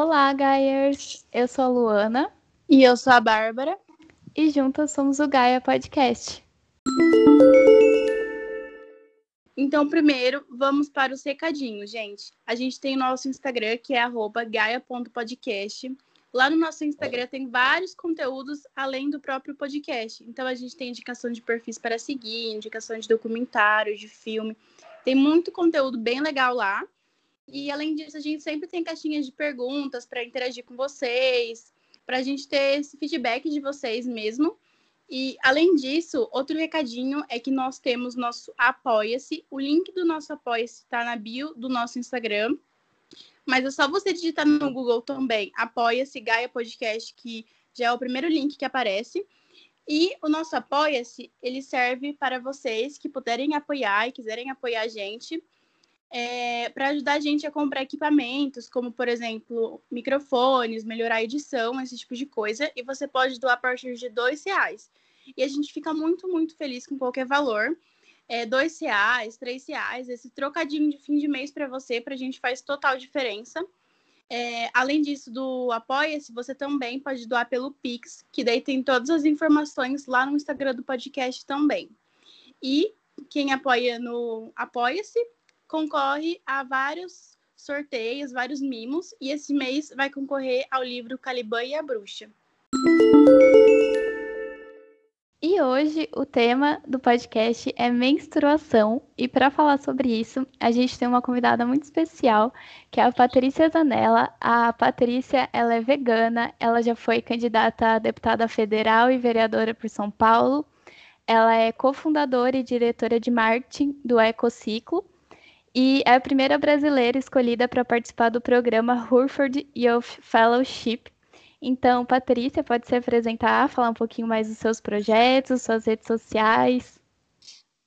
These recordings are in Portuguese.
Olá, Gaiers! Eu sou a Luana. E eu sou a Bárbara. E juntas somos o Gaia Podcast. Então, primeiro, vamos para os recadinhos, gente. A gente tem o nosso Instagram, que é gaia.podcast. Lá no nosso Instagram tem vários conteúdos além do próprio podcast. Então, a gente tem indicação de perfis para seguir, indicação de documentário, de filme. Tem muito conteúdo bem legal lá. E além disso, a gente sempre tem caixinhas de perguntas para interagir com vocês, para a gente ter esse feedback de vocês mesmo. E além disso, outro recadinho é que nós temos nosso Apoia-se. O link do nosso Apoia-se está na bio do nosso Instagram. Mas é só você digitar no Google também Apoia-se Gaia Podcast, que já é o primeiro link que aparece. E o nosso Apoia-se, ele serve para vocês que puderem apoiar e quiserem apoiar a gente é, para ajudar a gente a comprar equipamentos, como, por exemplo, microfones, melhorar a edição, esse tipo de coisa. E você pode doar a partir de dois reais. E a gente fica muito, muito feliz com qualquer valor. É, dois reais, três reais, esse trocadinho de fim de mês para você, para a gente faz total diferença. É, além disso, do Apoia-se, você também pode doar pelo Pix, que daí tem todas as informações lá no Instagram do podcast também. E quem apoia no Apoia-se concorre a vários sorteios, vários mimos, e esse mês vai concorrer ao livro Caliban e a Bruxa. E hoje o tema do podcast é menstruação, e para falar sobre isso, a gente tem uma convidada muito especial, que é a Patrícia Zanella. A Patrícia, ela é vegana, ela já foi candidata a deputada federal e vereadora por São Paulo. Ela é cofundadora e diretora de marketing do Ecociclo e é a primeira brasileira escolhida para participar do programa Hurford Youth Fellowship. Então, Patrícia, pode se apresentar, falar um pouquinho mais dos seus projetos, suas redes sociais.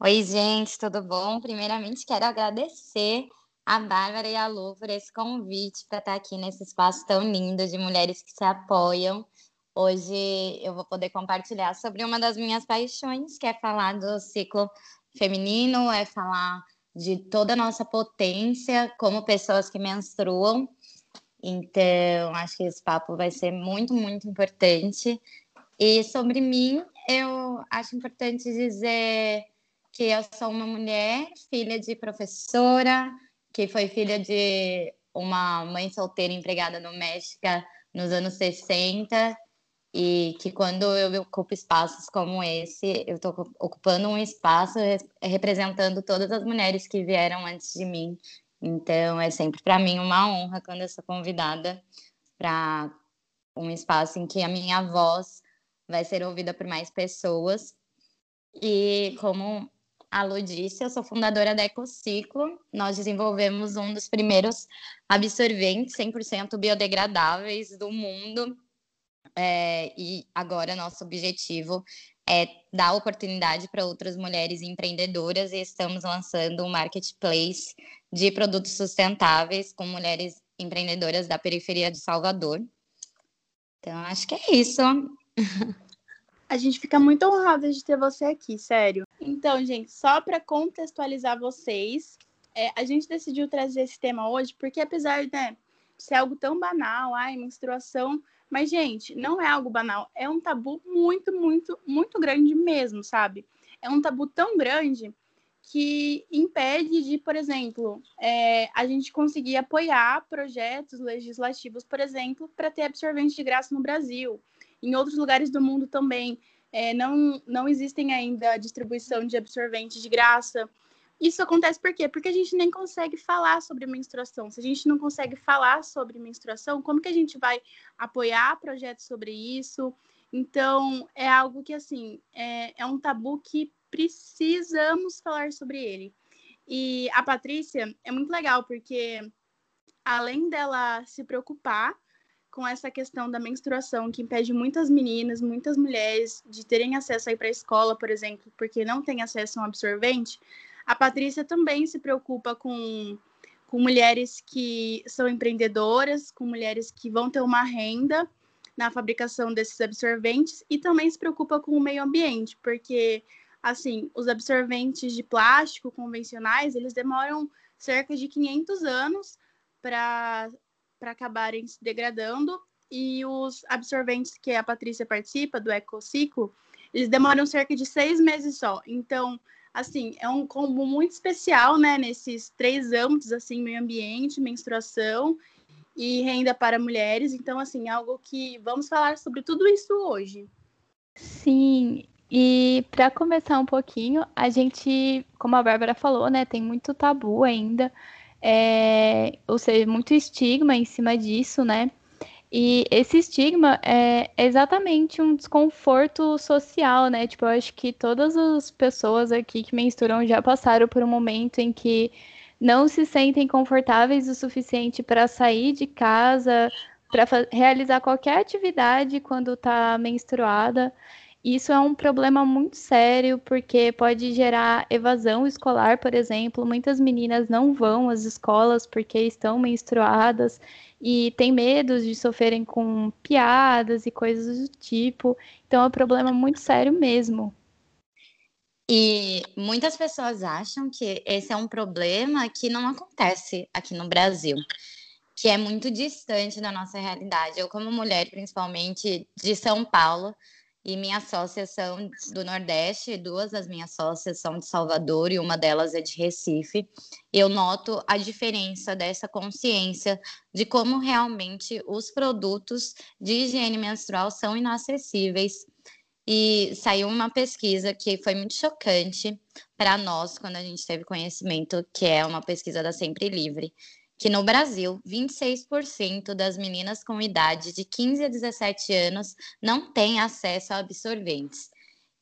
Oi, gente, tudo bom? Primeiramente, quero agradecer a Bárbara e a Lu por esse convite para estar aqui nesse espaço tão lindo de mulheres que se apoiam. Hoje eu vou poder compartilhar sobre uma das minhas paixões, que é falar do ciclo feminino, é falar de toda a nossa potência como pessoas que menstruam. Então, acho que esse papo vai ser muito, muito importante. E sobre mim, eu acho importante dizer que eu sou uma mulher, filha de professora, que foi filha de uma mãe solteira empregada doméstica nos anos 60 e que quando eu ocupo espaços como esse, eu estou ocupando um espaço representando todas as mulheres que vieram antes de mim. Então, é sempre para mim uma honra quando eu sou convidada para um espaço em que a minha voz vai ser ouvida por mais pessoas. E como a Lu disse, eu sou fundadora da Ecociclo. Nós desenvolvemos um dos primeiros absorventes 100% biodegradáveis do mundo é, e agora nosso objetivo é dar oportunidade para outras mulheres empreendedoras e estamos lançando um marketplace de produtos sustentáveis com mulheres empreendedoras da periferia de Salvador. Então, acho que é isso. A gente fica muito honrada de ter você aqui, sério. Então, gente, só para contextualizar vocês, é, a gente decidiu trazer esse tema hoje porque, apesar né, de ser algo tão banal, ai, menstruação mas, gente, não é algo banal. É um tabu muito, muito, muito grande mesmo, sabe? É um tabu tão grande que impede de, por exemplo, é, a gente conseguir apoiar projetos legislativos, por exemplo, para ter absorvente de graça no Brasil. Em outros lugares do mundo também é, não, não existem ainda distribuição de absorvente de graça. Isso acontece por quê? Porque a gente nem consegue falar sobre menstruação. Se a gente não consegue falar sobre menstruação, como que a gente vai apoiar projetos sobre isso? Então, é algo que, assim, é, é um tabu que precisamos falar sobre ele. E a Patrícia é muito legal, porque além dela se preocupar com essa questão da menstruação, que impede muitas meninas, muitas mulheres de terem acesso a ir para a escola, por exemplo, porque não tem acesso a um absorvente, a Patrícia também se preocupa com, com mulheres que são empreendedoras, com mulheres que vão ter uma renda na fabricação desses absorventes e também se preocupa com o meio ambiente, porque assim, os absorventes de plástico convencionais, eles demoram cerca de 500 anos para acabarem se degradando e os absorventes que a Patrícia participa do ecociclo, eles demoram cerca de seis meses só. Então, assim, é um combo muito especial, né, nesses três âmbitos, assim, meio ambiente, menstruação e renda para mulheres. Então, assim, algo que vamos falar sobre tudo isso hoje. Sim, e para começar um pouquinho, a gente, como a Bárbara falou, né, tem muito tabu ainda, é, ou seja, muito estigma em cima disso, né? E esse estigma é exatamente um desconforto social, né? Tipo, eu acho que todas as pessoas aqui que menstruam já passaram por um momento em que não se sentem confortáveis o suficiente para sair de casa, para realizar qualquer atividade quando está menstruada. Isso é um problema muito sério, porque pode gerar evasão escolar, por exemplo. Muitas meninas não vão às escolas porque estão menstruadas e têm medo de sofrerem com piadas e coisas do tipo. Então é um problema muito sério mesmo. E muitas pessoas acham que esse é um problema que não acontece aqui no Brasil, que é muito distante da nossa realidade. Eu, como mulher, principalmente de São Paulo, e minhas sócias são do Nordeste, duas das minhas sócias são de Salvador e uma delas é de Recife. Eu noto a diferença dessa consciência de como realmente os produtos de higiene menstrual são inacessíveis. E saiu uma pesquisa que foi muito chocante para nós quando a gente teve conhecimento, que é uma pesquisa da Sempre Livre, que no Brasil, 26% das meninas com idade de 15 a 17 anos não têm acesso a absorventes.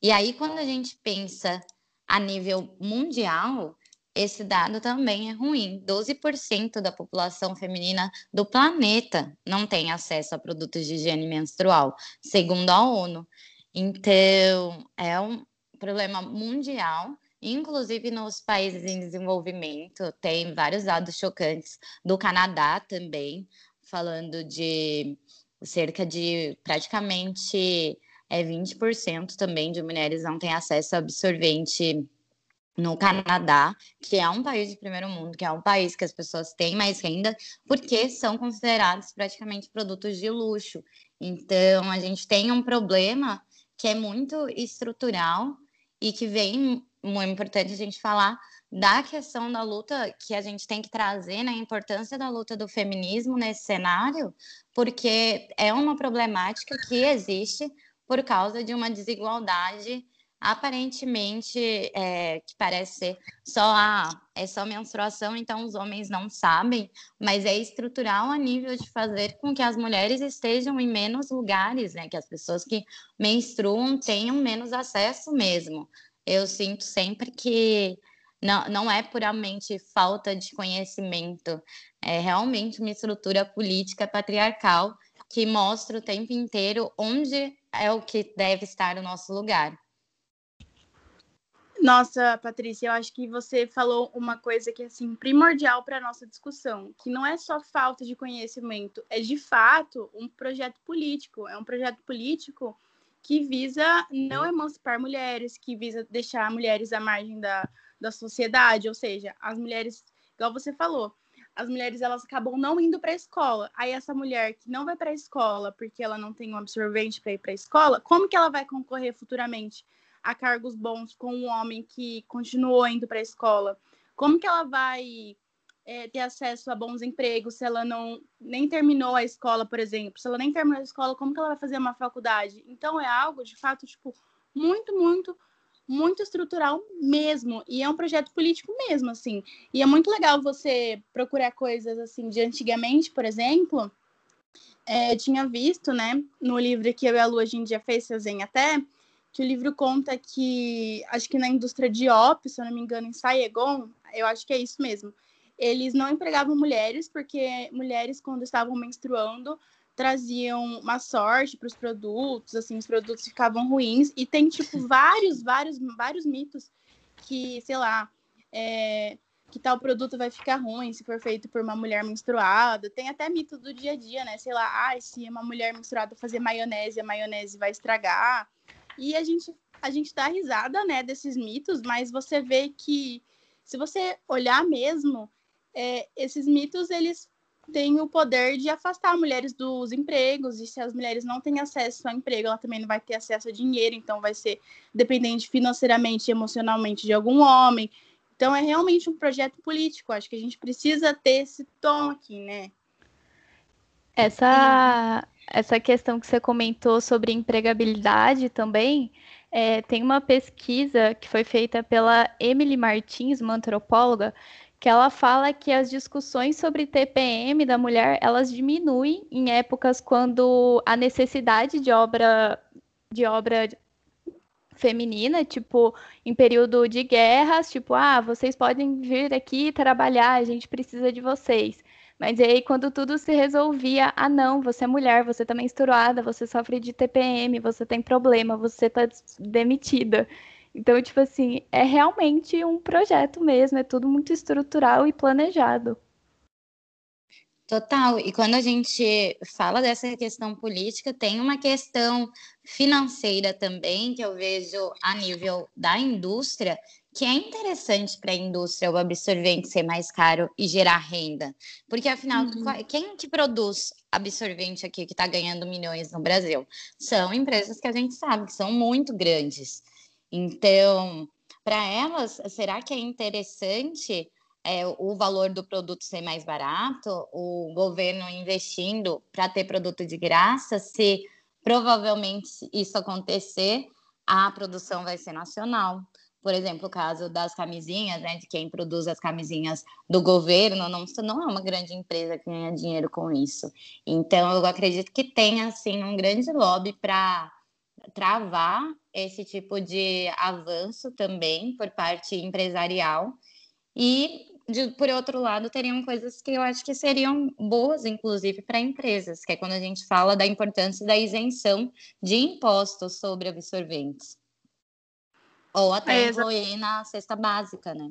E aí, quando a gente pensa a nível mundial, esse dado também é ruim. 12% da população feminina do planeta não tem acesso a produtos de higiene menstrual, segundo a ONU. Então, é um problema mundial Inclusive nos países em desenvolvimento, tem vários dados chocantes do Canadá também, falando de cerca de praticamente é 20% também de mulheres não têm acesso a absorvente no Canadá, que é um país de primeiro mundo, que é um país que as pessoas têm mais renda, porque são considerados praticamente produtos de luxo. Então, a gente tem um problema que é muito estrutural e que vem muito importante a gente falar da questão da luta que a gente tem que trazer, né, importância da luta do feminismo nesse cenário, porque é uma problemática que existe por causa de uma desigualdade aparentemente é, que parece ser só a é só menstruação, então os homens não sabem, mas é estrutural a nível de fazer com que as mulheres estejam em menos lugares, né? Que as pessoas que menstruam tenham menos acesso mesmo eu sinto sempre que não, não é puramente falta de conhecimento, é realmente uma estrutura política patriarcal que mostra o tempo inteiro onde é o que deve estar o nosso lugar. Nossa, Patrícia, eu acho que você falou uma coisa que é assim primordial para a nossa discussão, que não é só falta de conhecimento, é de fato um projeto político, é um projeto político que visa não emancipar mulheres, que visa deixar mulheres à margem da, da sociedade, ou seja, as mulheres, igual você falou, as mulheres elas acabam não indo para a escola. Aí essa mulher que não vai para a escola porque ela não tem um absorvente para ir para a escola, como que ela vai concorrer futuramente a cargos bons com um homem que continuou indo para a escola? Como que ela vai é, ter acesso a bons empregos se ela não nem terminou a escola, por exemplo. Se ela nem terminou a escola, como que ela vai fazer uma faculdade? Então é algo de fato tipo muito, muito, muito estrutural mesmo. E é um projeto político mesmo, assim. E é muito legal você procurar coisas assim de antigamente, por exemplo. É, eu tinha visto, né, no livro que eu e a Lu a gente já fez resenha até, que o livro conta que, acho que na indústria de ópio, se eu não me engano, em Saigon, eu acho que é isso mesmo, eles não empregavam mulheres, porque mulheres, quando estavam menstruando, traziam uma sorte para os produtos, assim, os produtos ficavam ruins. E tem, tipo, vários, vários, vários mitos que, sei lá, é, que tal produto vai ficar ruim se for feito por uma mulher menstruada. Tem até mito do dia a dia, né? Sei lá, ah, se uma mulher menstruada fazer maionese, a maionese vai estragar. E a gente, a gente dá risada, né, desses mitos, mas você vê que se você olhar mesmo, é, esses mitos eles tem o poder de afastar mulheres dos empregos, e se as mulheres não têm acesso ao emprego, ela também não vai ter acesso a dinheiro, então vai ser dependente financeiramente e emocionalmente de algum homem. Então é realmente um projeto político, acho que a gente precisa ter esse tom aqui, né? Essa, essa questão que você comentou sobre empregabilidade também, é, tem uma pesquisa que foi feita pela Emily Martins, uma antropóloga, que ela fala que as discussões sobre TPM da mulher elas diminuem em épocas quando a necessidade de obra de obra feminina, tipo em período de guerras, tipo ah vocês podem vir aqui trabalhar, a gente precisa de vocês. Mas aí quando tudo se resolvia, ah não, você é mulher, você tá menstruada, você sofre de TPM, você tem problema, você tá demitida. Então, tipo assim, é realmente um projeto mesmo, é tudo muito estrutural e planejado. Total. E quando a gente fala dessa questão política, tem uma questão financeira também, que eu vejo a nível da indústria, que é interessante para a indústria o absorvente ser mais caro e gerar renda. Porque, afinal, uhum. quem que produz absorvente aqui que está ganhando milhões no Brasil? São empresas que a gente sabe que são muito grandes. Então, para elas, será que é interessante é, o valor do produto ser mais barato, o governo investindo para ter produto de graça? Se provavelmente isso acontecer, a produção vai ser nacional. Por exemplo, o caso das camisinhas, né, de quem produz as camisinhas do governo, não, não é uma grande empresa que ganha dinheiro com isso. Então, eu acredito que tem, assim, um grande lobby para travar esse tipo de avanço também por parte empresarial. E, de, por outro lado, teriam coisas que eu acho que seriam boas, inclusive, para empresas, que é quando a gente fala da importância da isenção de impostos sobre absorventes. Ou até é, incluir na cesta básica, né?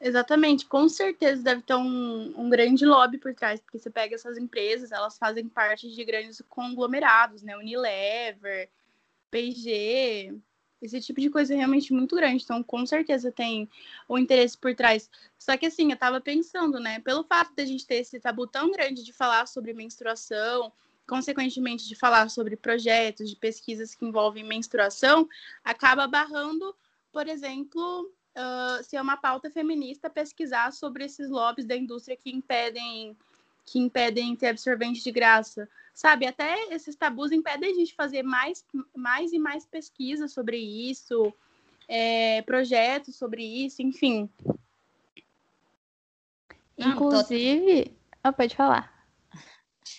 Exatamente, com certeza deve ter um, um, grande lobby por trás, porque você pega essas empresas, elas fazem parte de grandes conglomerados, né? Unilever, P&G, esse tipo de coisa é realmente muito grande, então com certeza tem o um interesse por trás. Só que assim, eu tava pensando, né, pelo fato de a gente ter esse tabu tão grande de falar sobre menstruação, consequentemente de falar sobre projetos, de pesquisas que envolvem menstruação, acaba barrando, por exemplo, uh, se é uma pauta feminista, pesquisar sobre esses lobbies da indústria que impedem que impedem ter absorvente de graça. Sabe, até esses tabus impedem a gente fazer mais, mais e mais pesquisas sobre isso, é, projetos sobre isso, enfim. Inclusive. Não, oh, pode falar.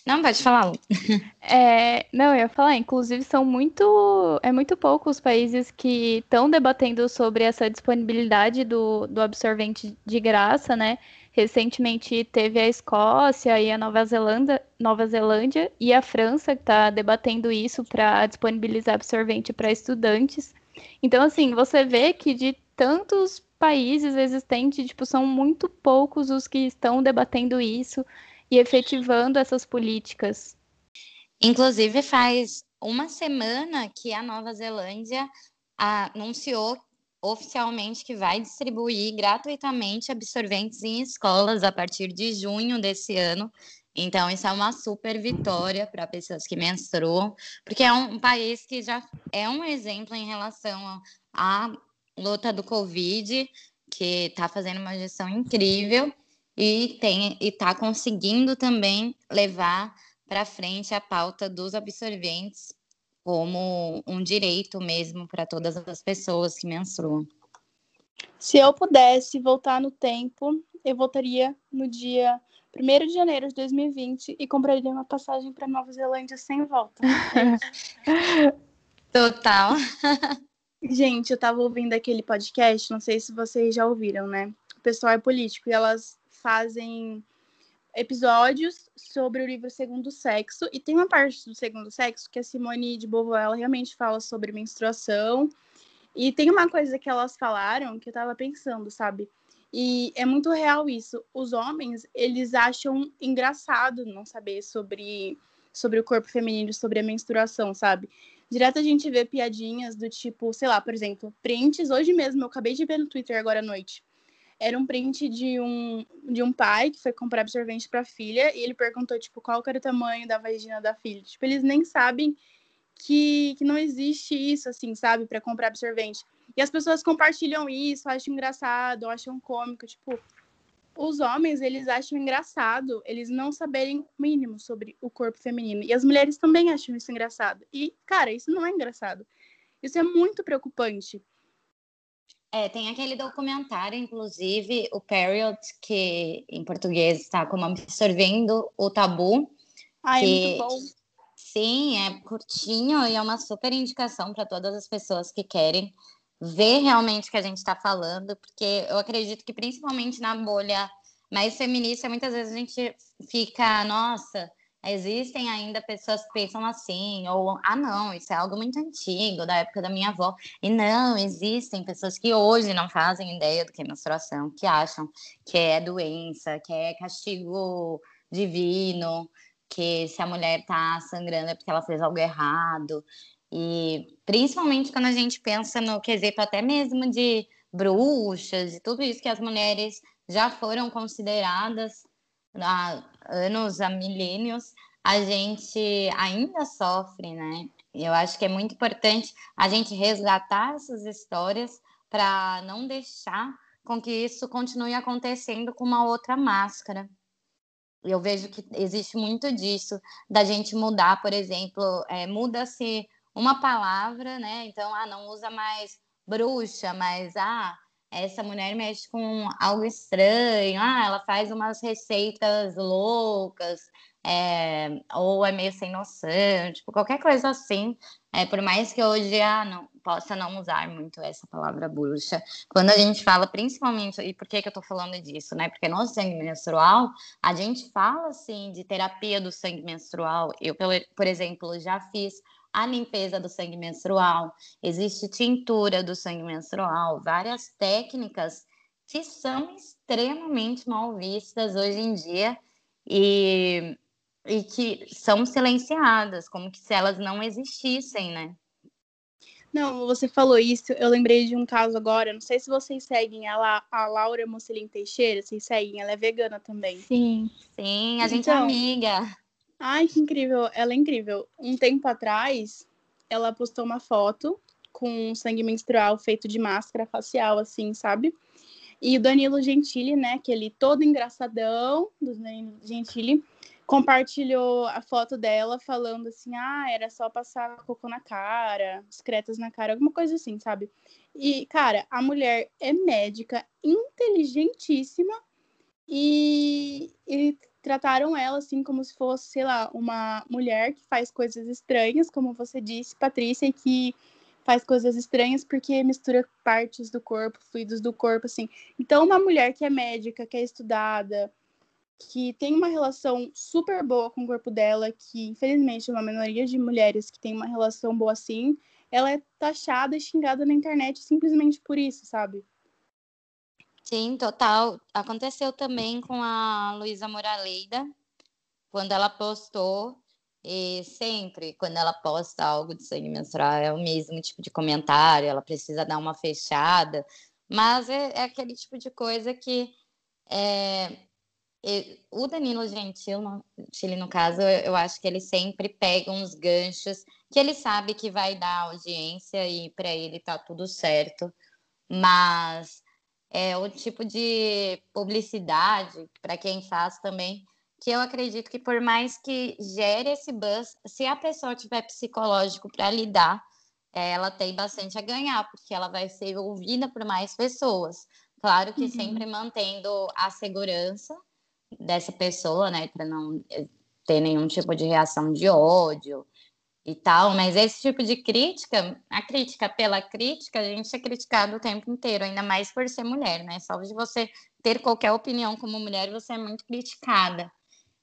Não, pode falar. É, não, eu ia falar, inclusive são muito, é muito pouco os países que estão debatendo sobre essa disponibilidade do, do absorvente de graça, né? Recentemente teve a Escócia e a Nova Zelândia, Nova Zelândia e a França que está debatendo isso para disponibilizar absorvente para estudantes. Então, assim, você vê que de tantos países existentes, tipo, são muito poucos os que estão debatendo isso e efetivando essas políticas. Inclusive, faz uma semana que a Nova Zelândia anunciou oficialmente que vai distribuir gratuitamente absorventes em escolas a partir de junho desse ano. Então, isso é uma super vitória para pessoas que menstruam, porque é um país que já é um exemplo em relação à luta do Covid, que está fazendo uma gestão incrível e tem e está conseguindo também levar para frente a pauta dos absorventes como um direito mesmo para todas as pessoas que menstruam. Se eu pudesse voltar no tempo, eu voltaria no dia 1 de janeiro de 2020 e compraria uma passagem para Nova Zelândia sem volta. Total. Gente, eu estava ouvindo aquele podcast, não sei se vocês já ouviram, né? O pessoal é político e elas fazem episódios sobre o livro Segundo Sexo e tem uma parte do Segundo Sexo que a Simone de Beauvoir ela realmente fala sobre menstruação e tem uma coisa que elas falaram que eu tava pensando, sabe? E é muito real isso. Os homens, eles acham engraçado não saber sobre sobre o corpo feminino, sobre a menstruação, sabe? Direto a gente vê piadinhas do tipo, sei lá, por exemplo, prints. Hoje mesmo, eu acabei de ver no Twitter agora à noite Era um print de um, de um pai que foi comprar absorvente para a filha e ele perguntou, tipo, qual era o tamanho da vagina da filha. Tipo, eles nem sabem que, que não existe isso, assim, sabe, para comprar absorvente. E as pessoas compartilham isso, acham engraçado, acham cômico, tipo, os homens, eles acham engraçado eles não saberem o mínimo sobre o corpo feminino. E as mulheres também acham isso engraçado. E, cara, isso não é engraçado. Isso é muito preocupante. É, tem aquele documentário, inclusive, o Period, que em português está como Absorvendo o Tabu. Ah, é muito bom. Sim, é curtinho e é uma super indicação para todas as pessoas que querem ver realmente o que a gente está falando, porque eu acredito que principalmente na bolha mais feminista, muitas vezes a gente fica, nossa, existem ainda pessoas que pensam assim, ou ah, não, isso é algo muito antigo, da época da minha avó. E não, existem pessoas que hoje não fazem ideia do que é menstruação, que acham que é doença, que é castigo divino, que se a mulher tá sangrando é porque ela fez algo errado. E principalmente quando a gente pensa no quesito até mesmo de bruxas e tudo isso que as mulheres já foram consideradas há anos, há milênios, a gente ainda sofre, né? Eu acho que é muito importante a gente resgatar essas histórias para não deixar com que isso continue acontecendo com uma outra máscara. Eu vejo que existe muito disso, da gente mudar, por exemplo, é, muda-se uma palavra, né? Então, ah, não usa mais bruxa, mas ah, essa mulher mexe com algo estranho, ah, ela faz umas receitas loucas, é, ou é meio sem noção, tipo, qualquer coisa assim. É, por mais que hoje ah, não, possa não usar muito essa palavra bruxa, quando a gente fala principalmente, e por que, que eu tô falando disso, né? Porque no sangue menstrual, a gente fala assim de terapia do sangue menstrual. Eu, por exemplo, já fiz a limpeza do sangue menstrual, existe tintura do sangue menstrual, várias técnicas que são extremamente mal vistas hoje em dia e, e que são silenciadas, como que se elas não existissem, né? Não, você falou isso, eu lembrei de um caso agora, não sei se vocês seguem ela, a Laura Mocelin Teixeira, vocês seguem, ela é vegana também. Sim. Sim, a gente é então, é amiga. Ai, que incrível, ela é incrível. Um tempo atrás, ela postou uma foto com sangue menstrual feito de máscara facial, assim, sabe? E o Danilo Gentili, né, aquele todo engraçadão do Danilo Gentili, compartilhou a foto dela falando assim: ah, era só passar cocô na cara, excretas na cara, alguma coisa assim, sabe? E, cara, a mulher é médica, inteligentíssima e, e trataram ela assim como se fosse, sei lá, uma mulher que faz coisas estranhas, como você disse, Patrícia, e que faz coisas estranhas porque mistura partes do corpo, fluidos do corpo, assim. Então, uma mulher que é médica, que é estudada, que tem uma relação super boa com o corpo dela, que infelizmente é uma minoria de mulheres que tem uma relação boa assim, ela é taxada e xingada na internet simplesmente por isso, sabe? Sim, total. Aconteceu também com a Luísa Moraleida, quando ela postou, e sempre, quando ela posta algo de sangue menstrual, é o mesmo tipo de comentário, ela precisa dar uma fechada, mas é, é aquele tipo de coisa que é, o Danilo Gentil, no, Chile, no caso, eu, acho que ele sempre pega uns ganchos que ele sabe que vai dar audiência e para ele tá tudo certo, mas é o tipo de publicidade para quem faz também que eu acredito que por mais que gere esse buzz, se a pessoa tiver psicológico para lidar, é, ela tem bastante a ganhar, porque ela vai ser ouvida por mais pessoas. Claro que uhum. sempre mantendo a segurança dessa pessoa, né, para não eh, ter nenhum tipo de reação de ódio, e tal, mas esse tipo de crítica, a crítica pela crítica, a gente é criticado o tempo inteiro, ainda mais por ser mulher, né? Só de você ter qualquer opinião como mulher, você é muito criticada.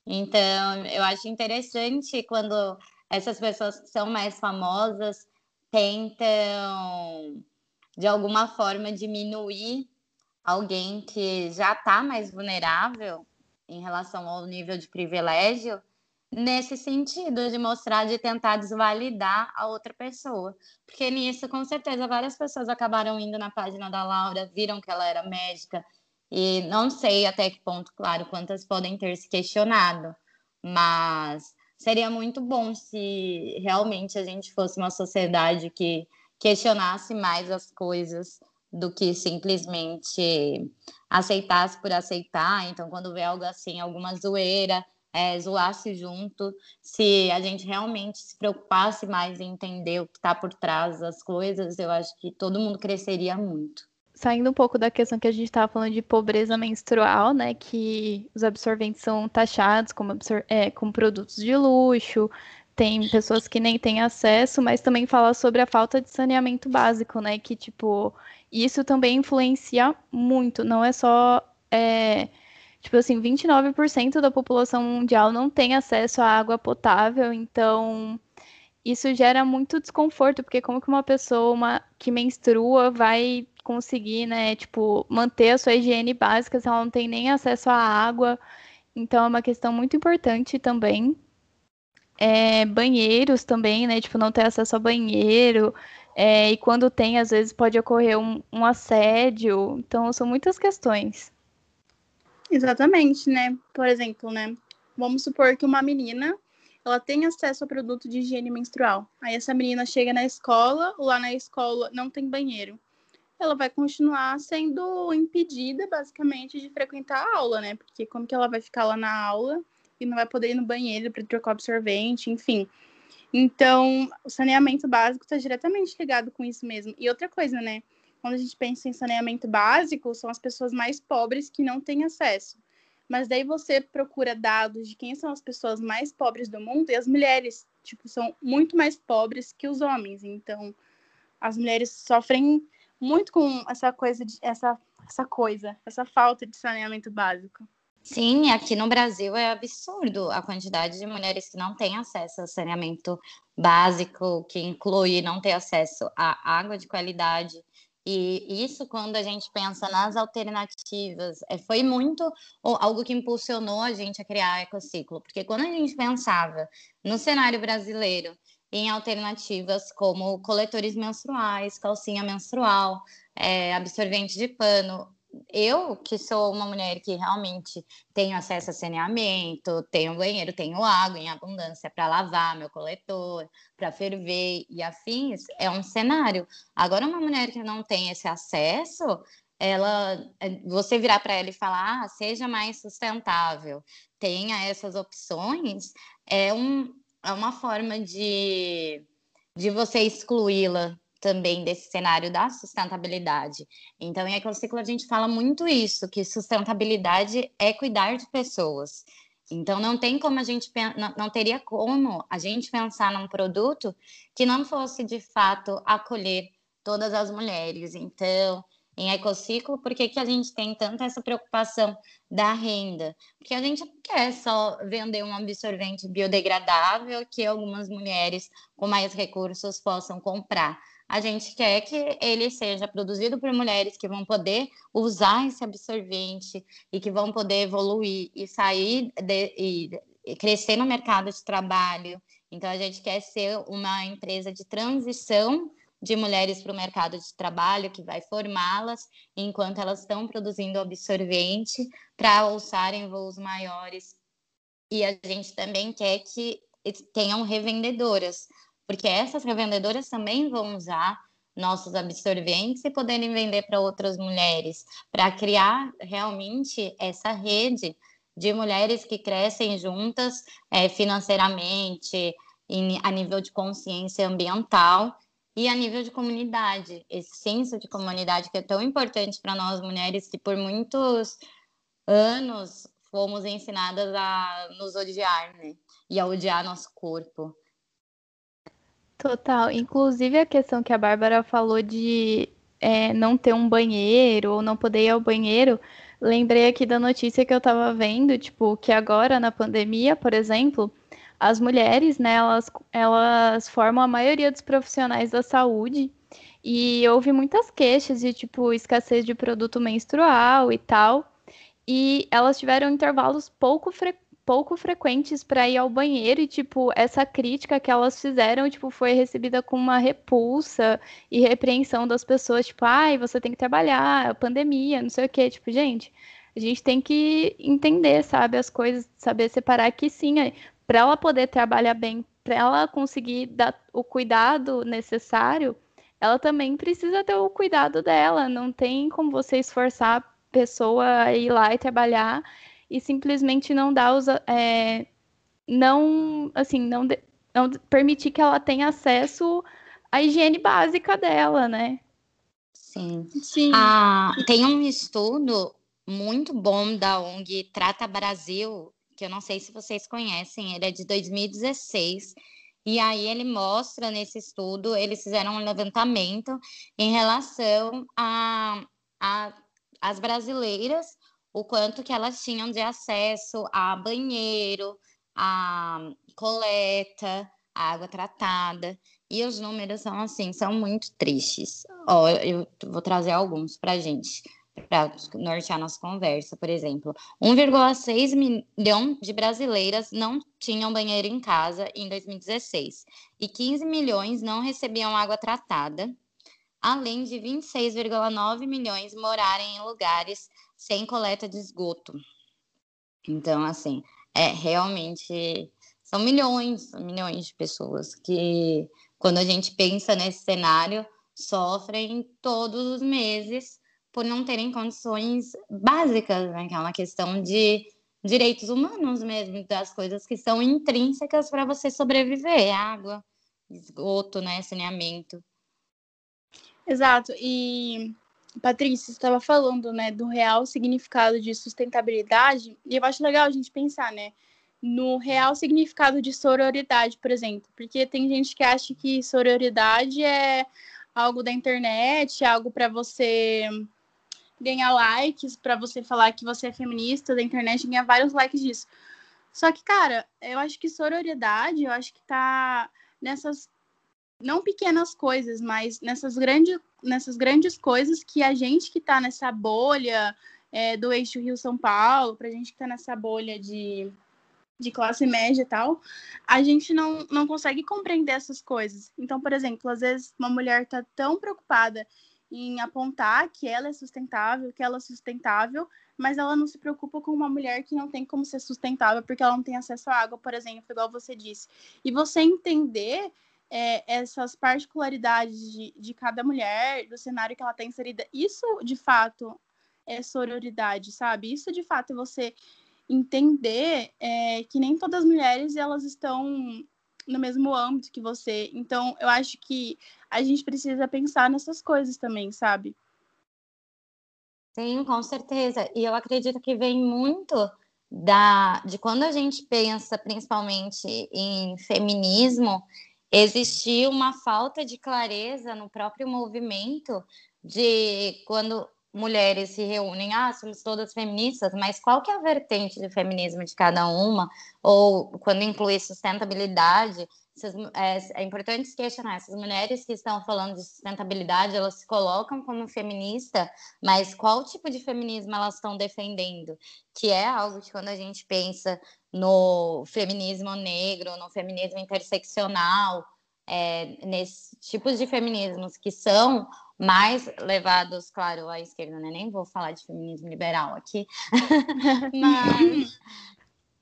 Então, eu acho interessante quando essas pessoas que são mais famosas tentam, de alguma forma, diminuir alguém que já está mais vulnerável em relação ao nível de privilégio nesse sentido de mostrar, de tentar desvalidar a outra pessoa. Porque nisso, com certeza, várias pessoas acabaram indo na página da Laura, viram que ela era médica E não sei até que ponto, claro, quantas podem ter se questionado, mas seria muito bom se realmente a gente fosse uma sociedade que questionasse mais as coisas do que simplesmente aceitasse por aceitar. Então, quando vê algo assim, alguma zoeira, é, zoasse junto, se a gente realmente se preocupasse mais em entender o que está por trás das coisas, eu acho que todo mundo cresceria muito. Saindo um pouco da questão que a gente estava falando de pobreza menstrual, né, que os absorventes são taxados como, absor é, como produtos de luxo, tem pessoas que nem têm acesso, mas também fala sobre a falta de saneamento básico, né, que, tipo, isso também influencia muito, não é só... É, Tipo assim, 29% da população mundial não tem acesso à água potável, então isso gera muito desconforto, porque como que uma pessoa uma, que menstrua vai conseguir, né, tipo, manter a sua higiene básica se ela não tem nem acesso à água? Então é uma questão muito importante também. É, banheiros também, né, tipo, não ter acesso a banheiro, é, e quando tem, às vezes pode ocorrer um, um assédio, então são muitas questões. Exatamente, né? Por exemplo, né? Vamos supor que uma menina ela tem acesso a produto de higiene menstrual. Aí essa menina chega na escola, lá na escola não tem banheiro. Ela vai continuar sendo impedida, basicamente, de frequentar a aula, né? Porque como que ela vai ficar lá na aula e não vai poder ir no banheiro para trocar absorvente, enfim. Então, o saneamento básico está diretamente ligado com isso mesmo. E outra coisa, né? Quando a gente pensa em saneamento básico, são as pessoas mais pobres que não têm acesso. Mas daí você procura dados de quem são as pessoas mais pobres do mundo e as mulheres, tipo, são muito mais pobres que os homens. Então, as mulheres sofrem muito com essa coisa de, essa essa coisa, essa falta de saneamento básico. Sim, aqui no Brasil é absurdo a quantidade de mulheres que não têm acesso ao saneamento básico, que inclui não ter acesso à água de qualidade, e isso, quando a gente pensa nas alternativas, é, foi muito algo que impulsionou a gente a criar a Ecociclo, porque quando a gente pensava no cenário brasileiro em alternativas como coletores menstruais, calcinha menstrual, é, absorvente de pano, eu, que sou uma mulher que realmente tenho acesso a saneamento, tenho banheiro, tenho água em abundância para lavar meu coletor, para ferver e afins, é um cenário. Agora, uma mulher que não tem esse acesso, ela, é, você virar para ela e falar, ah, seja mais sustentável, tenha essas opções, é, um, é uma forma de, de você excluí-la também desse cenário da sustentabilidade. Então, em Ecociclo, a gente fala muito isso, que sustentabilidade é cuidar de pessoas. Então, não tem como a gente, não teria como a gente pensar num produto que não fosse, de fato, acolher todas as mulheres. Então, em ecociclo, por que, que a gente tem tanta essa preocupação da renda? Porque a gente não quer só vender um absorvente biodegradável que algumas mulheres com mais recursos possam comprar a gente quer que ele seja produzido por mulheres que vão poder usar esse absorvente e que vão poder evoluir e sair de, e crescer no mercado de trabalho. Então, a gente quer ser uma empresa de transição de mulheres para o mercado de trabalho, que vai formá-las enquanto elas estão produzindo absorvente para alçarem voos maiores. E a gente também quer que tenham revendedoras, porque essas revendedoras também vão usar nossos absorventes e poderem vender para outras mulheres, para criar realmente essa rede de mulheres que crescem juntas é, financeiramente, em, a nível de consciência ambiental e a nível de comunidade, esse senso de comunidade que é tão importante para nós mulheres que por muitos anos fomos ensinadas a nos odiar, né? E a odiar nosso corpo. Total. Inclusive a questão que a Bárbara falou de é, não ter um banheiro ou não poder ir ao banheiro, lembrei aqui da notícia que eu estava vendo, tipo, que agora na pandemia, por exemplo, as mulheres, né, elas, elas formam a maioria dos profissionais da saúde e houve muitas queixas de, tipo, escassez de produto menstrual e tal, e elas tiveram intervalos pouco frequentes pouco frequentes para ir ao banheiro e tipo essa crítica que elas fizeram tipo foi recebida com uma repulsa e repreensão das pessoas tipo ai você tem que trabalhar pandemia não sei o que tipo gente a gente tem que entender sabe as coisas saber separar que sim para ela poder trabalhar bem para ela conseguir dar o cuidado necessário ela também precisa ter o cuidado dela não tem como você esforçar a pessoa a ir lá e trabalhar e simplesmente não dar os. É, não, assim, não, não permitir que ela tenha acesso à higiene básica dela, né? Sim. Sim. Ah, tem um estudo muito bom da ONG Trata Brasil, que eu não sei se vocês conhecem, ele é de 2016. E aí ele mostra nesse estudo, eles fizeram um levantamento em relação a, a as brasileiras o quanto que elas tinham de acesso a banheiro, a coleta, a água tratada. E os números são assim, são muito tristes. Ó, eu vou trazer alguns para gente, para nortear nossa conversa. Por exemplo, 1,6 milhão de brasileiras não tinham banheiro em casa em 2016 e 15 milhões não recebiam água tratada, além de 26,9 milhões morarem em lugares sem coleta de esgoto. Então, assim, é realmente são milhões, milhões de pessoas que, quando a gente pensa nesse cenário, sofrem todos os meses por não terem condições básicas, né? Que é uma questão de direitos humanos mesmo, das coisas que são intrínsecas para você sobreviver, água, esgoto, né, saneamento. Exato. E Patrícia, estava falando, né, do real significado de sustentabilidade, e eu acho legal a gente pensar, né, no real significado de sororidade, por exemplo, porque tem gente que acha que sororidade é algo da internet, algo para você ganhar likes, para você falar que você é feminista da internet, ganhar vários likes disso. Só que, cara, eu acho que sororidade, eu acho que tá nessas não pequenas coisas, mas nessas, grande, nessas grandes coisas que a gente que está nessa bolha é, do eixo Rio-São Paulo, para a gente que está nessa bolha de, de classe média e tal, a gente não, não consegue compreender essas coisas. Então, por exemplo, às vezes uma mulher está tão preocupada em apontar que ela é sustentável, que ela é sustentável, mas ela não se preocupa com uma mulher que não tem como ser sustentável porque ela não tem acesso à água, por exemplo, igual você disse. E você entender é, essas particularidades de, de cada mulher, do cenário que ela está inserida, isso de fato é sororidade, sabe? Isso de fato é você entender é, que nem todas as mulheres elas estão no mesmo âmbito que você. Então, eu acho que a gente precisa pensar nessas coisas também, sabe? Sim, com certeza. E eu acredito que vem muito da de quando a gente pensa principalmente em feminismo, existia uma falta de clareza no próprio movimento de quando mulheres se reúnem, ah, somos todas feministas, mas qual que é a vertente de feminismo de cada uma? Ou quando inclui sustentabilidade, é, é, importante questionar, essas mulheres que estão falando de sustentabilidade, elas se colocam como feminista, mas qual tipo de feminismo elas estão defendendo? Que é algo que quando a gente pensa no feminismo negro, no feminismo interseccional, é, nesses tipos de feminismos que são mais levados, claro, à esquerda, né? Nem vou falar de feminismo liberal aqui, mas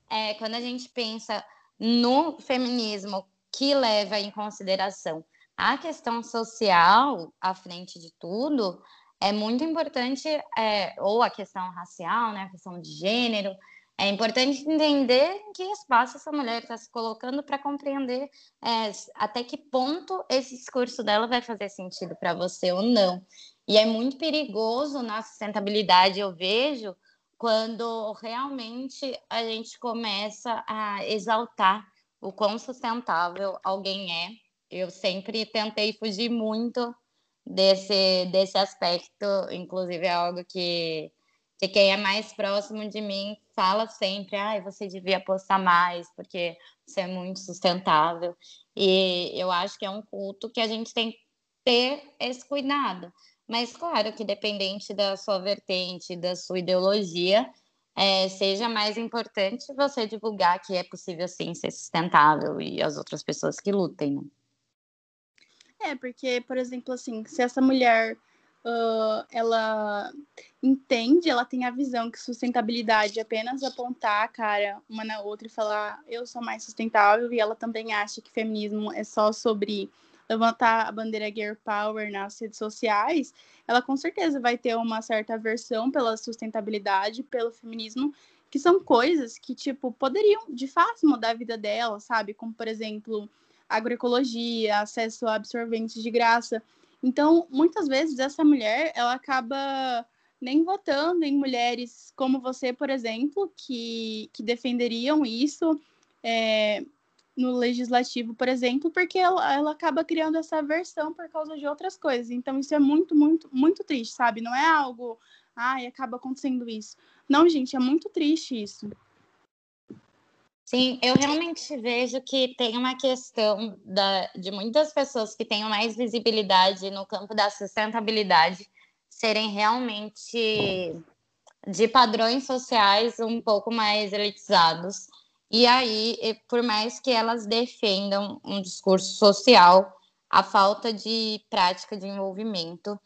é, quando a gente pensa no feminismo que leva em consideração a questão social à frente de tudo, é muito importante, é, ou a questão racial, né, a questão de gênero, é importante entender em que espaço essa mulher está se colocando para compreender é, até que ponto esse discurso dela vai fazer sentido para você ou não. E é muito perigoso na sustentabilidade, eu vejo, quando realmente a gente começa a exaltar o quão sustentável alguém é. Eu sempre tentei fugir muito desse, desse aspecto, inclusive é algo que que quem é mais próximo de mim fala sempre, ah, você devia postar mais, porque você é muito sustentável. E eu acho que é um culto que a gente tem que ter esse cuidado. Mas claro que dependente da sua vertente, da sua ideologia, é, seja mais importante você divulgar que é possível sim ser sustentável e as outras pessoas que lutem, né? É, porque, por exemplo, assim, se essa mulher uh, ela entende, ela tem a visão que sustentabilidade é apenas apontar a cara uma na outra e falar eu sou mais sustentável, e ela também acha que feminismo é só sobre levantar a bandeira Girl Power nas redes sociais, ela com certeza vai ter uma certa aversão pela sustentabilidade, pelo feminismo, que são coisas que, tipo, poderiam de fato mudar a vida dela, sabe? Como, por exemplo, agroecologia, acesso a absorventes de graça. Então, muitas vezes, essa mulher, ela acaba nem votando em mulheres como você, por exemplo, que, que defenderiam isso é, no legislativo, por exemplo, porque ela, ela acaba criando essa aversão por causa de outras coisas. Então, isso é muito, muito, muito triste, sabe? Não é algo, ai, acaba acontecendo isso. Não, gente, é muito triste isso. Sim, eu realmente vejo que tem uma questão da, de muitas pessoas que têm mais visibilidade no campo da sustentabilidade serem realmente de padrões sociais um pouco mais elitizados. E aí, por mais que elas defendam um discurso social, a falta de prática de envolvimento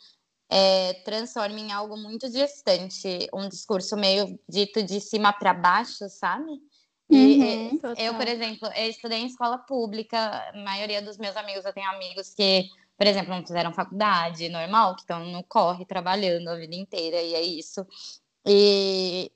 é, transforma em algo muito distante, um discurso meio dito de cima para baixo, sabe? Uhum, eu, por exemplo, eu estudei em escola pública, a maioria dos meus amigos, eu tenho amigos que, por exemplo, não fizeram faculdade normal, que estão no corre trabalhando a vida inteira, e é isso. E,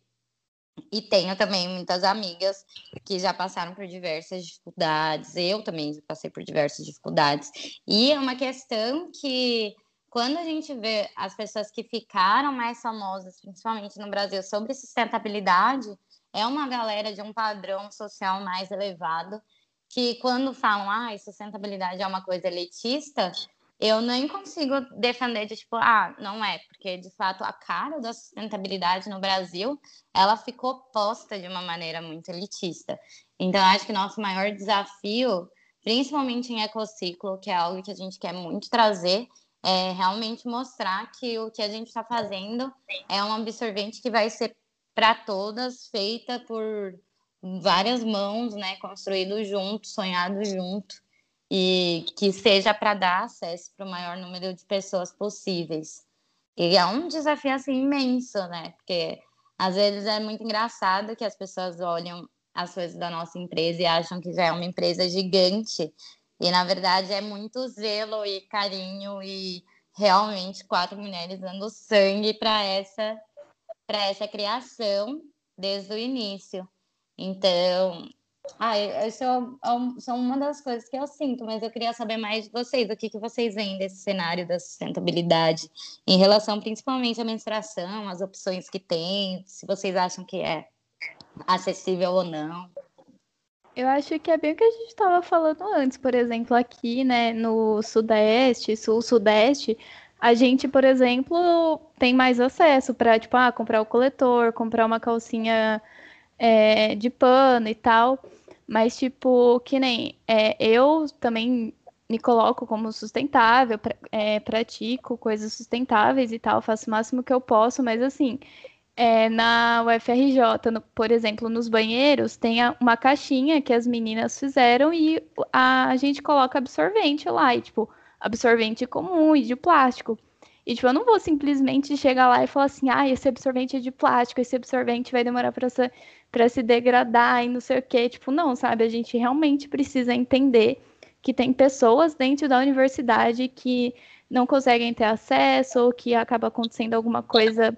e tenho também muitas amigas que já passaram por diversas dificuldades, eu também passei por diversas dificuldades. E é uma questão que, quando a gente vê as pessoas que ficaram mais famosas, principalmente no Brasil, sobre sustentabilidade, é uma galera de um padrão social mais elevado, que quando falam, ah, sustentabilidade é uma coisa elitista, eu nem consigo defender de tipo, ah, não é, porque de fato a cara da sustentabilidade no Brasil, ela ficou posta de uma maneira muito elitista. Então, acho que nosso maior desafio, principalmente em ecociclo, que é algo que a gente quer muito trazer, é realmente mostrar que o que a gente está fazendo é um absorvente que vai ser para todas, feita por várias mãos, né, construído junto, sonhado junto, e que seja para dar acesso para o maior número de pessoas possíveis. E é um desafio assim imenso, né? Porque às vezes é muito engraçado que as pessoas olham as coisas da nossa empresa e acham que já é uma empresa gigante. E na verdade é muito zelo e carinho e realmente quatro mulheres dando sangue para essa para essa criação desde o início. Então, ah, isso é são uma das coisas que eu sinto, mas eu queria saber mais de vocês, o que, que vocês veem desse cenário da sustentabilidade, em relação principalmente à menstruação, as opções que tem, se vocês acham que é acessível ou não. Eu acho que é bem o que a gente estava falando antes, por exemplo, aqui, né, no Sudeste, Sul-Sudeste, a gente, por exemplo, tem mais acesso para, tipo, ah, comprar o coletor, comprar uma calcinha é, de pano e tal. Mas, tipo, que nem é, eu também me coloco como sustentável, pra, é, pratico coisas sustentáveis e tal, faço o máximo que eu posso, mas assim, é, na UFRJ, no, por exemplo, nos banheiros, tem a, uma caixinha que as meninas fizeram e a, a gente coloca absorvente lá, e tipo, absorvente comum e de plástico. E, tipo, eu não vou simplesmente chegar lá e falar assim, ah, esse absorvente é de plástico, esse absorvente vai demorar para se, se degradar e não sei o quê. Tipo, não, sabe? A gente realmente precisa entender que tem pessoas dentro da universidade que não conseguem ter acesso ou que acaba acontecendo alguma coisa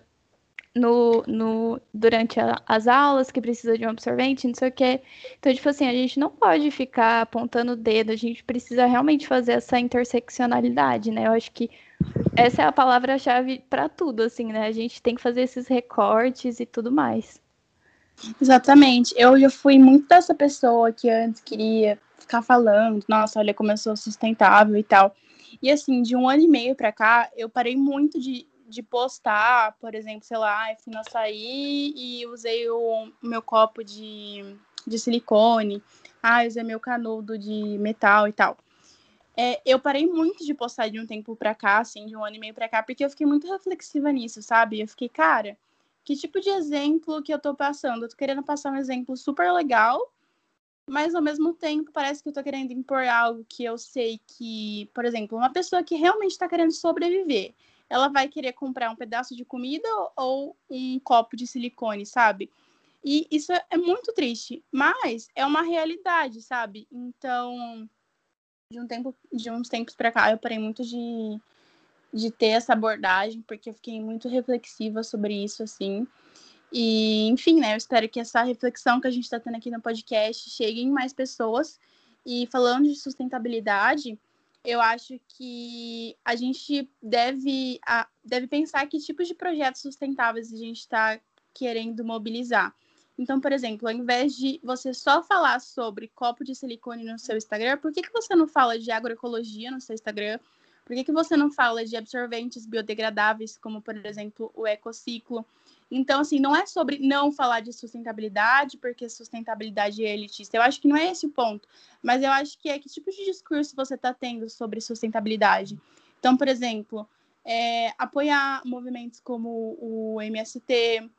no, no, durante a, as aulas que precisa de um absorvente, não sei o quê. Então, tipo assim, a gente não pode ficar apontando o dedo, a gente precisa realmente fazer essa interseccionalidade, né? Eu acho que essa é a palavra-chave para tudo, assim, né? A gente tem que fazer esses recortes e tudo mais. Exatamente. Eu já fui muito dessa pessoa que antes queria ficar falando, nossa, olha como eu sou sustentável e tal. E assim, de um ano e meio para cá, eu parei muito de, de postar, por exemplo, sei lá, eu fui no açaí e usei o meu copo de, de silicone, ah, usei meu canudo de metal e tal. É, eu parei muito de postar de um tempo pra cá, assim, de um ano e meio pra cá, porque eu fiquei muito reflexiva nisso, sabe? Eu fiquei, cara, que tipo de exemplo que eu tô passando? Eu tô querendo passar um exemplo super legal, mas ao mesmo tempo parece que eu tô querendo impor algo que eu sei que, por exemplo, uma pessoa que realmente está querendo sobreviver, ela vai querer comprar um pedaço de comida ou um copo de silicone, sabe? E isso é muito triste, mas é uma realidade, sabe? Então, de um tempo, de uns tempos para cá, eu parei muito de de ter essa abordagem, porque eu fiquei muito reflexiva sobre isso, assim. E, enfim, né, eu espero que essa reflexão que a gente está tendo aqui no podcast chegue em mais pessoas. E falando de sustentabilidade, eu acho que a gente deve, deve pensar que tipos de projetos sustentáveis a gente está querendo mobilizar. Então, por exemplo, ao invés de você só falar sobre copo de silicone no seu Instagram, por que, que você não fala de agroecologia no seu Instagram? Por que, que você não fala de absorventes biodegradáveis, como, por exemplo, o ecociclo? Então, assim, não é sobre não falar de sustentabilidade, porque sustentabilidade é elitista. Eu acho que não é esse o ponto. Mas eu acho que é que tipo de discurso você está tendo sobre sustentabilidade. Então, por exemplo, é, apoiar movimentos como o MST,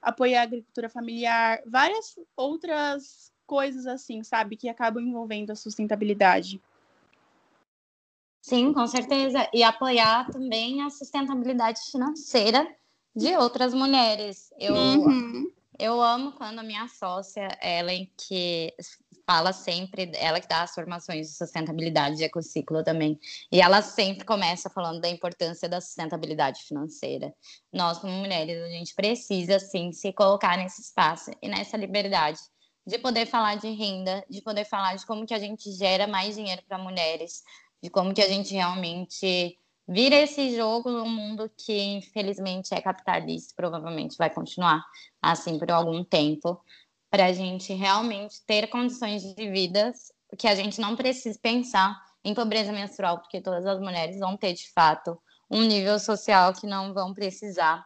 apoiar a agricultura familiar, várias outras coisas assim, sabe, que acabam envolvendo a sustentabilidade. Sim, com certeza. E apoiar também a sustentabilidade financeira de outras mulheres. Eu, uhum. eu amo quando a minha sócia, Ellen, que fala sempre, ela que dá as formações de sustentabilidade de ecociclo também, e ela sempre começa falando da importância da sustentabilidade financeira. Nós, como mulheres, a gente precisa, sim, se colocar nesse espaço e nessa liberdade de poder falar de renda, de poder falar de como que a gente gera mais dinheiro para mulheres, de como que a gente realmente vira esse jogo num mundo que infelizmente é capitalista, provavelmente vai continuar assim por algum tempo, para a gente realmente ter condições de vida que a gente não precise pensar em pobreza menstrual, porque todas as mulheres vão ter de fato um nível social que não vão precisar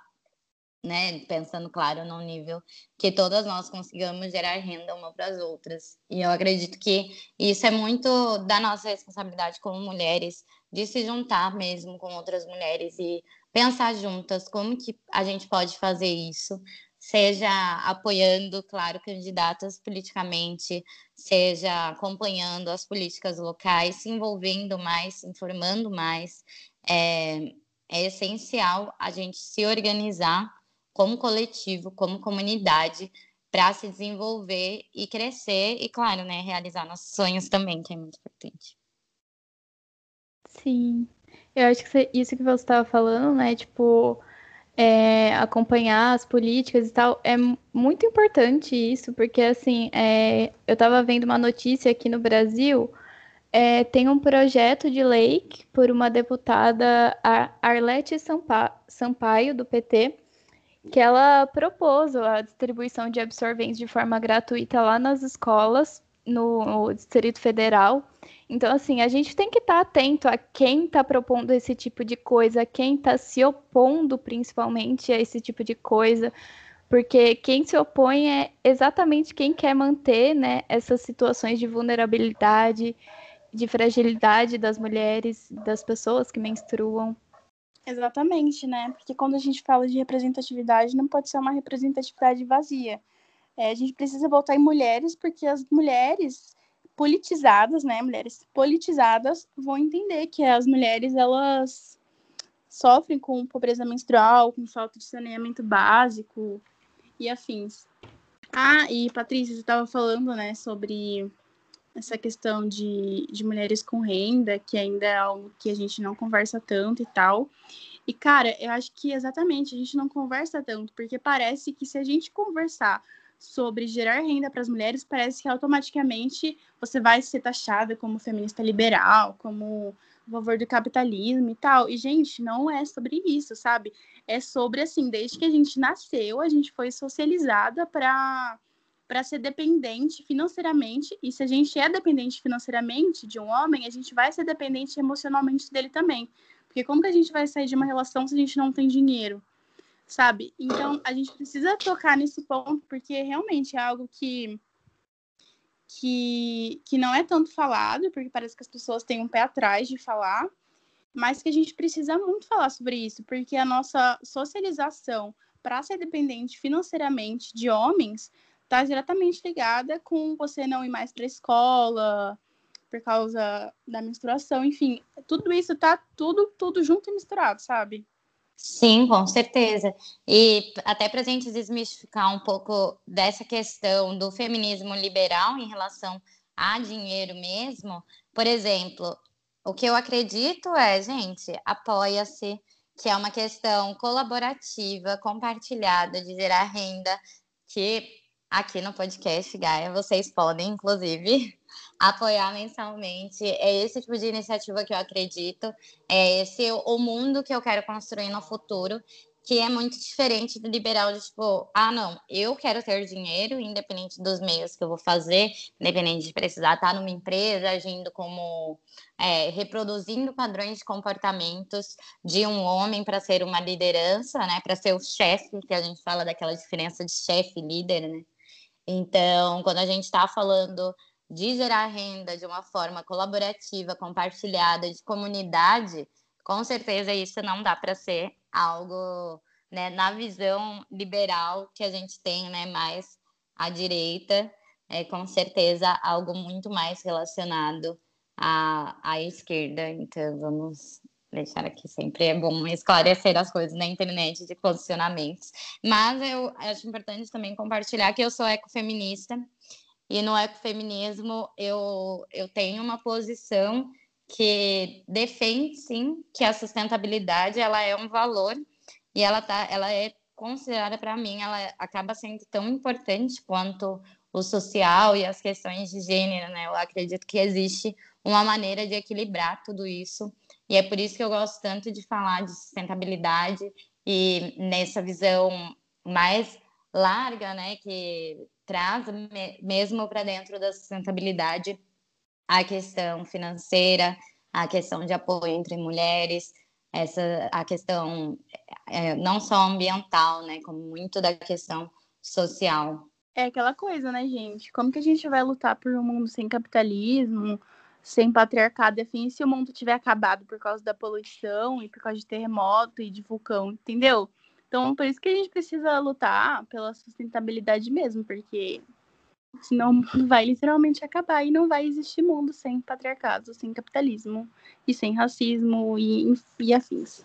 né? Pensando, claro, num nível que todas nós consigamos gerar renda uma para as outras. E eu acredito que isso é muito da nossa responsabilidade como mulheres, de se juntar mesmo com outras mulheres e pensar juntas como que a gente pode fazer isso, seja apoiando, claro, candidatas politicamente, seja acompanhando as políticas locais, se envolvendo mais, se informando mais. É, é essencial a gente se organizar como coletivo, como comunidade, para se desenvolver e crescer e, claro, né, realizar nossos sonhos também, que é muito importante. Sim, eu acho que isso que você estava falando, né, tipo, é, acompanhar as políticas e tal, é muito importante isso, porque, assim, é, eu estava vendo uma notícia aqui no Brasil, é, tem um projeto de lei por uma deputada Arlete Sampaio, do PT, que ela propôs a distribuição de absorventes de forma gratuita lá nas escolas, no, Distrito Federal. Então, assim, a gente tem que estar tá atento a quem está propondo esse tipo de coisa, quem está se opondo principalmente a esse tipo de coisa, porque quem se opõe é exatamente quem quer manter né, essas situações de vulnerabilidade, de fragilidade das mulheres, das pessoas que menstruam. Exatamente, né? Porque quando a gente fala de representatividade, não pode ser uma representatividade vazia. É, a gente precisa voltar em mulheres, porque as mulheres politizadas, né? Mulheres politizadas vão entender que as mulheres, elas sofrem com pobreza menstrual, com falta de saneamento básico e afins. Ah, e Patrícia, você estava falando, né, sobre essa questão de, de mulheres com renda, que ainda é algo que a gente não conversa tanto e tal. E, cara, eu acho que exatamente a gente não conversa tanto, porque parece que se a gente conversar sobre gerar renda para as mulheres, parece que automaticamente você vai ser taxada como feminista liberal, como favor do capitalismo e tal. E, gente, não é sobre isso, sabe? É sobre, assim, desde que a gente nasceu, a gente foi socializada para para ser dependente financeiramente, e se a gente é dependente financeiramente de um homem, a gente vai ser dependente emocionalmente dele também. Porque como que a gente vai sair de uma relação se a gente não tem dinheiro? Sabe? Então, a gente precisa tocar nesse ponto, porque realmente é algo que que, que não é tanto falado, porque parece que as pessoas têm um pé atrás de falar, mas que a gente precisa muito falar sobre isso, porque a nossa socialização para ser dependente financeiramente de homens está diretamente ligada com você não ir mais para a escola por causa da menstruação, enfim, tudo isso tá tudo tudo junto e misturado, sabe? Sim, com certeza. E até para a gente desmistificar um pouco dessa questão do feminismo liberal em relação a dinheiro mesmo, por exemplo, o que eu acredito é, gente, apoia-se, que é uma questão colaborativa, compartilhada, de gerar renda, que aqui no podcast Gaia vocês podem, inclusive, apoiar mensalmente. É esse tipo de iniciativa que eu acredito, é esse o mundo que eu quero construir no futuro, que é muito diferente do liberal de tipo, ah, não, eu quero ter dinheiro, independente dos meios que eu vou fazer, independente de precisar estar numa empresa, agindo como é, reproduzindo padrões de comportamentos de um homem para ser uma liderança, né? Para ser o chefe, que a gente fala daquela diferença de chefe e líder, né? Então, quando a gente está falando de gerar renda de uma forma colaborativa, compartilhada, de comunidade, com certeza isso não dá para ser algo, né, na visão liberal que a gente tem, né, mais à direita, é com certeza algo muito mais relacionado à, à esquerda. Então, vamos deixar aqui sempre é bom esclarecer as coisas na internet de posicionamentos. Mas eu acho importante também compartilhar que eu sou ecofeminista e no ecofeminismo eu, eu tenho uma posição que defende sim que a sustentabilidade ela é um valor e ela tá ela é considerada para mim ela acaba sendo tão importante quanto o social e as questões de gênero, né? Eu acredito que existe uma maneira de equilibrar tudo isso e é por isso que eu gosto tanto de falar de sustentabilidade e nessa visão mais larga, né, que traz mesmo para dentro da sustentabilidade a questão financeira, a questão de apoio entre mulheres, essa a questão é, não só ambiental, né, como muito da questão social. É aquela coisa, né, gente? Como que a gente vai lutar por um mundo sem capitalismo, sem patriarcado e se o mundo tiver acabado por causa da poluição e por causa de terremoto e de vulcão, entendeu? Então, por isso que a gente precisa lutar pela sustentabilidade mesmo, porque Senão o mundo vai literalmente acabar e não vai existir mundo sem patriarcado, sem capitalismo e sem racismo e, e afins.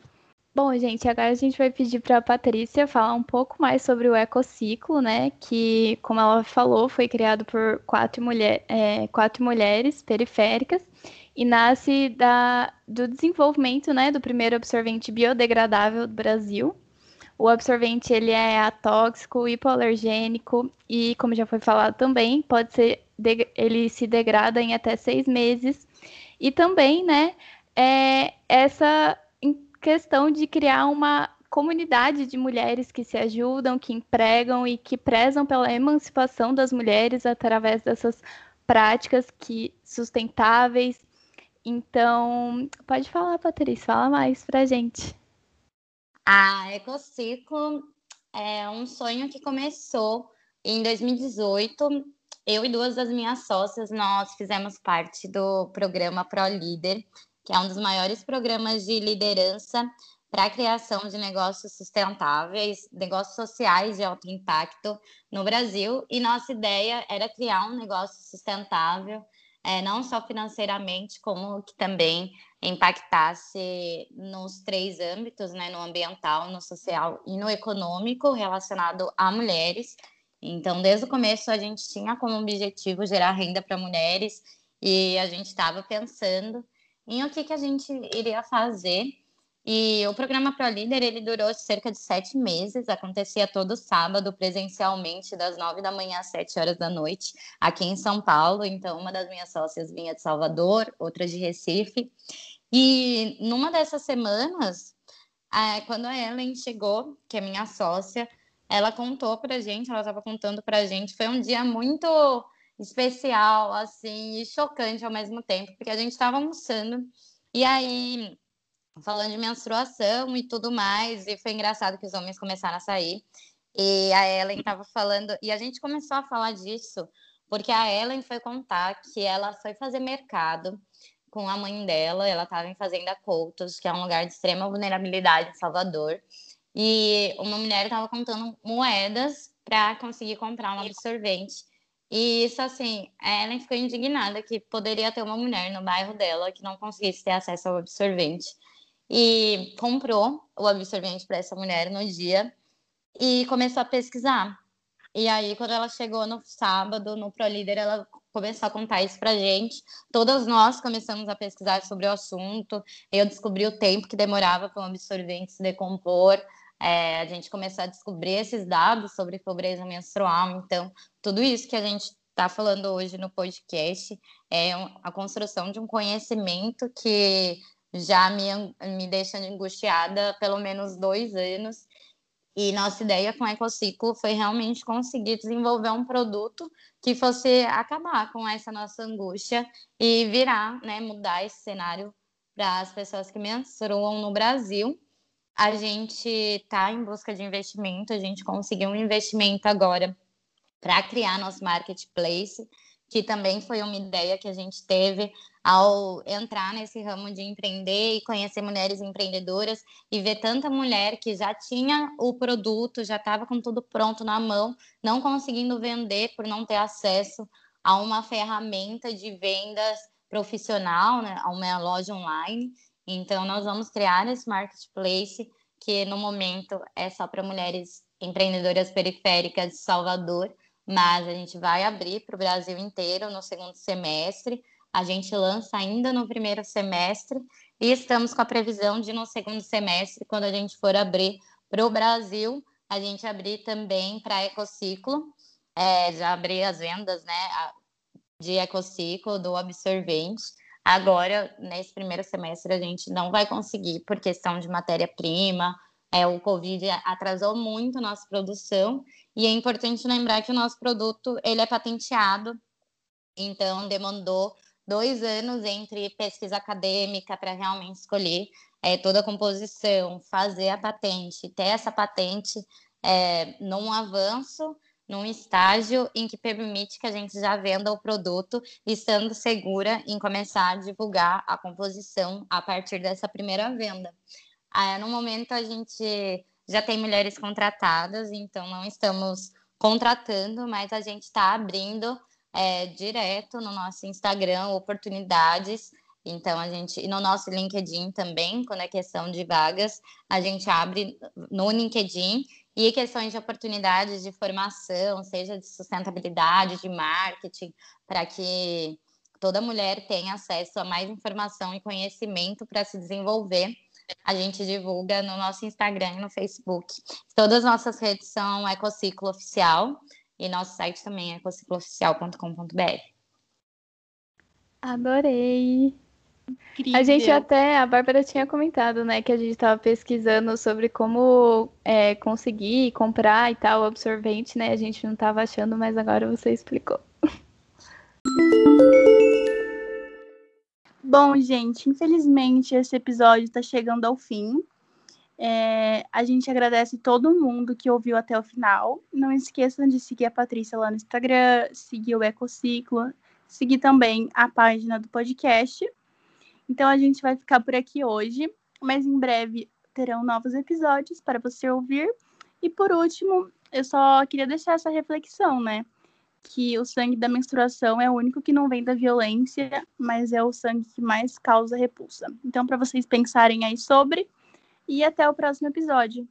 Bom, gente, agora a gente vai pedir para a Patrícia falar um pouco mais sobre o ecociclo, né? Que, como ela falou, foi criado por quatro, mulher, é, quatro mulheres periféricas e nasce da, do desenvolvimento né, do primeiro absorvente biodegradável do Brasil, o absorvente ele é atóxico, hipoalergênico e, como já foi falado também, pode ser ele se degrada em até seis meses. E também, né, é essa questão de criar uma comunidade de mulheres que se ajudam, que empregam e que prezam pela emancipação das mulheres através dessas práticas que sustentáveis. Então, pode falar, Patrícia, fala mais pra gente. A Ecociclo é um sonho que começou em 2018. Eu e duas das minhas sócias, nós fizemos parte do programa Pro Líder, que é um dos maiores programas de liderança para a criação de negócios sustentáveis, negócios sociais de alto impacto no Brasil. E nossa ideia era criar um negócio sustentável, é, não só financeiramente, como que também impactasse nos três âmbitos, né, no ambiental, no social e no econômico relacionado a mulheres. Então, desde o começo a gente tinha como objetivo gerar renda para mulheres e a gente estava pensando em o que, que a gente iria fazer. E o programa Pro Líder ele durou cerca de sete meses, acontecia todo sábado presencialmente das nove da manhã às sete horas da noite aqui em São Paulo. Então, uma das minhas sócias vinha de Salvador, outra de Recife. E numa dessas semanas, quando a Ellen chegou, que é minha sócia, ela contou pra gente, ela estava contando pra gente, foi um dia muito especial, assim, e chocante ao mesmo tempo, porque a gente estava almoçando, e aí, falando de menstruação e tudo mais, e foi engraçado que os homens começaram a sair, e a Ellen estava falando, e a gente começou a falar disso, porque a Ellen foi contar que ela foi fazer mercado, com a mãe dela, ela estava em Fazenda Coutos, que é um lugar de extrema vulnerabilidade em Salvador. e uma mulher estava contando moedas para conseguir comprar um absorvente. E isso, assim, a Ellen ficou indignada que poderia ter uma mulher no bairro dela que não conseguisse ter acesso ao absorvente. E comprou o absorvente para essa mulher no dia e começou a pesquisar. E aí, quando ela chegou no sábado, no ProLíder, ela começou a contar isso pra gente. Todas nós começamos a pesquisar sobre o assunto. Eu descobri o tempo que demorava para um absorvente se decompor. É, a gente começou a descobrir esses dados sobre pobreza menstrual. Então, tudo isso que a gente está falando hoje no podcast é a construção de um conhecimento que já me, me deixa angustiada pelo menos dois anos e nossa ideia com o Ecociclo foi realmente conseguir desenvolver um produto que fosse acabar com essa nossa angústia e virar, né, mudar esse cenário para as pessoas que menstruam no Brasil. A gente está em busca de investimento, a gente conseguiu um investimento agora para criar nosso marketplace, que também foi uma ideia que a gente teve ao entrar nesse ramo de empreender e conhecer mulheres empreendedoras e ver tanta mulher que já tinha o produto, já estava com tudo pronto na mão, não conseguindo vender por não ter acesso a uma ferramenta de vendas profissional, né, a uma loja online. Então, nós vamos criar esse marketplace que no momento é só para mulheres empreendedoras periféricas de Salvador, mas a gente vai abrir para o Brasil inteiro no segundo semestre a gente lança ainda no primeiro semestre e estamos com a previsão de no segundo semestre, quando a gente for abrir para o Brasil, a gente abrir também para Ecociclo, é, já abrir as vendas né, de Ecociclo, do absorvente. Agora, nesse primeiro semestre, a gente não vai conseguir por questão de matéria-prima. É, o Covid atrasou muito nossa produção e é importante lembrar que o nosso produto ele é patenteado, então demandou dois anos entre pesquisa acadêmica para realmente escolher é, toda a composição, fazer a patente, ter essa patente é, num avanço, num estágio em que permite que a gente já venda o produto, estando segura em começar a divulgar a composição a partir dessa primeira venda. Ah, no momento, a gente já tem mulheres contratadas, então não estamos contratando, mas a gente está abrindo é, direto no nosso Instagram oportunidades. Então, a gente, e no nosso LinkedIn também, quando é questão de vagas, a gente abre no LinkedIn e questões de oportunidades de formação, seja de sustentabilidade, de marketing, para que toda mulher tenha acesso a mais informação e conhecimento para se desenvolver. A gente divulga no nosso Instagram e no Facebook. Todas as nossas redes são Ecociclo Oficial. E nosso site também é ecociclooficial.com.br. Adorei! Incrível. A gente até, a Bárbara tinha comentado, né, que a gente estava pesquisando sobre como é, conseguir comprar e tal o absorvente, né? A gente não estava achando, mas agora você explicou. Bom, gente, infelizmente esse episódio está chegando ao fim. É, a gente agradece todo mundo que ouviu até o final. Não esqueçam de seguir a Patrícia lá no Instagram, seguir o Ecociclo, seguir também a página do podcast. Então a gente vai ficar por aqui hoje, mas em breve terão novos episódios para você ouvir. E por último, eu só queria deixar essa reflexão, né? Que o sangue da menstruação é o único que não vem da violência, mas é o sangue que mais causa repulsa. Então, para vocês pensarem aí sobre e até o próximo episódio.